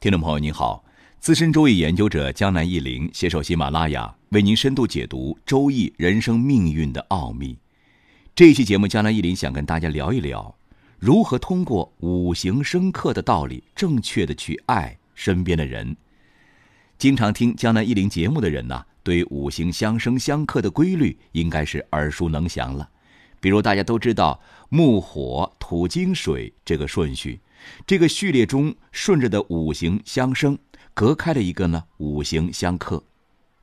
听众朋友您好，资深周易研究者江南一林携手喜马拉雅为您深度解读周易人生命运的奥秘。这一期节目，江南一林想跟大家聊一聊，如何通过五行生克的道理，正确的去爱身边的人。经常听江南一林节目的人呢，对五行相生相克的规律应该是耳熟能详了。比如大家都知道木火土金水这个顺序。这个序列中顺着的五行相生，隔开了一个呢五行相克。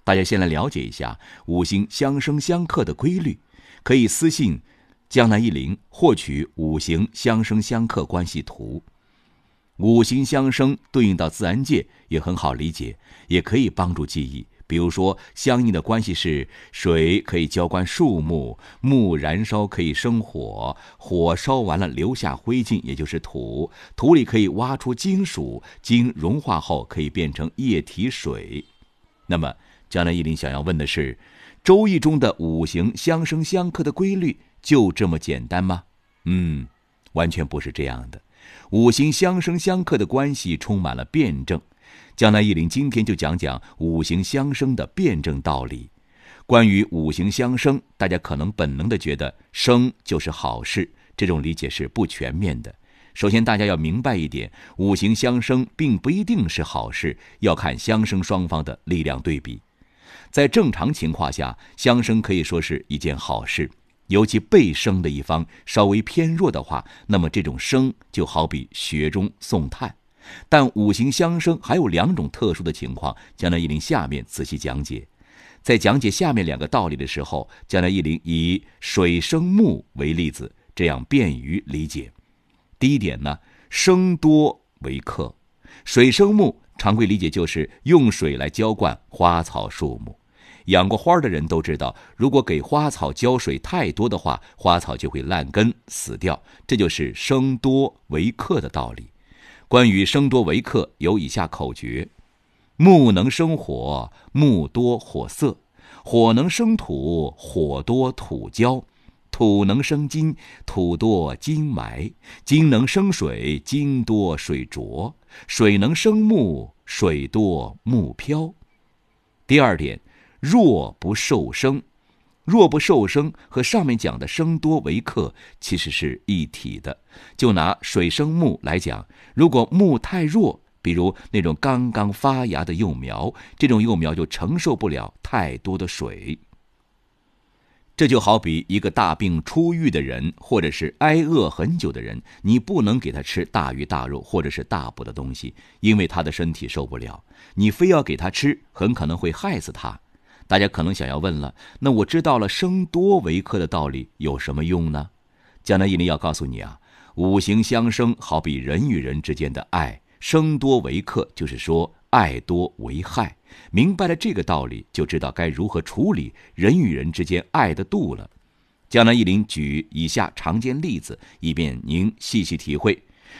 大家先来了解一下五行相生相克的规律，可以私信江南一林获取五行相生相克关系图。五行相生对应到自然界也很好理解，也可以帮助记忆。比如说，相应的关系是：水可以浇灌树木，木燃烧可以生火，火烧完了留下灰烬，也就是土，土里可以挖出金属，金融化后可以变成液体水。那么，江南一林想要问的是，《周易》中的五行相生相克的规律就这么简单吗？嗯，完全不是这样的，五行相生相克的关系充满了辩证。江南一林今天就讲讲五行相生的辩证道理。关于五行相生，大家可能本能的觉得生就是好事，这种理解是不全面的。首先，大家要明白一点，五行相生并不一定是好事，要看相生双方的力量对比。在正常情况下，相生可以说是一件好事，尤其被生的一方稍微偏弱的话，那么这种生就好比雪中送炭。但五行相生还有两种特殊的情况，江南一林下面仔细讲解。在讲解下面两个道理的时候，江南一林以水生木为例子，这样便于理解。第一点呢，生多为克，水生木，常规理解就是用水来浇灌花草树木。养过花的人都知道，如果给花草浇水太多的话，花草就会烂根死掉，这就是生多为克的道理。关于生多为克，有以下口诀：木能生火，木多火色；火能生土，火多土焦；土能生金，土多金埋；金能生水，金多水浊；水能生木，水多木漂。第二点，弱不受生。弱不受生和上面讲的生多为克其实是一体的。就拿水生木来讲，如果木太弱，比如那种刚刚发芽的幼苗，这种幼苗就承受不了太多的水。这就好比一个大病初愈的人，或者是挨饿很久的人，你不能给他吃大鱼大肉或者是大补的东西，因为他的身体受不了。你非要给他吃，很可能会害死他。大家可能想要问了，那我知道了生多为克的道理有什么用呢？江南一林要告诉你啊，五行相生好比人与人之间的爱，生多为克就是说爱多为害。明白了这个道理，就知道该如何处理人与人之间爱的度了。江南一林举以下常见例子，以便您细细体会。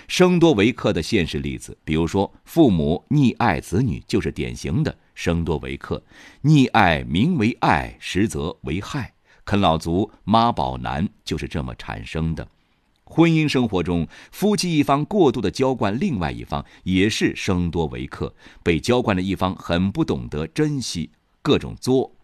生多为克的现实例子，比如说父母溺爱子女，就是典型的生多为克。溺爱名为爱，实则为害。啃老族、妈宝男就是这么产生的。婚姻生活中，夫妻一方过度的娇惯另外一方，也是生多为克。被娇惯的一方很不懂得珍惜，各种作。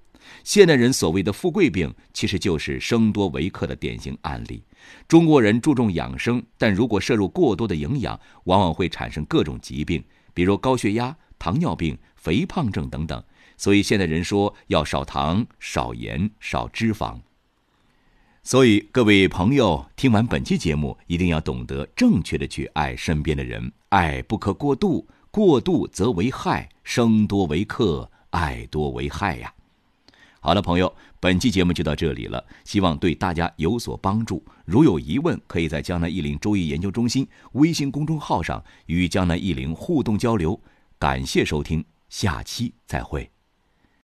现代人所谓的富贵病，其实就是生多为克的典型案例。中国人注重养生，但如果摄入过多的营养，往往会产生各种疾病，比如高血压、糖尿病、肥胖症等等。所以现代人说要少糖、少盐、少脂肪。所以各位朋友，听完本期节目，一定要懂得正确的去爱身边的人，爱不可过度，过度则为害，生多为克，爱多为害呀。好了，朋友，本期节目就到这里了，希望对大家有所帮助。如有疑问，可以在江南易林周易研究中心微信公众号上与江南易林互动交流。感谢收听，下期再会。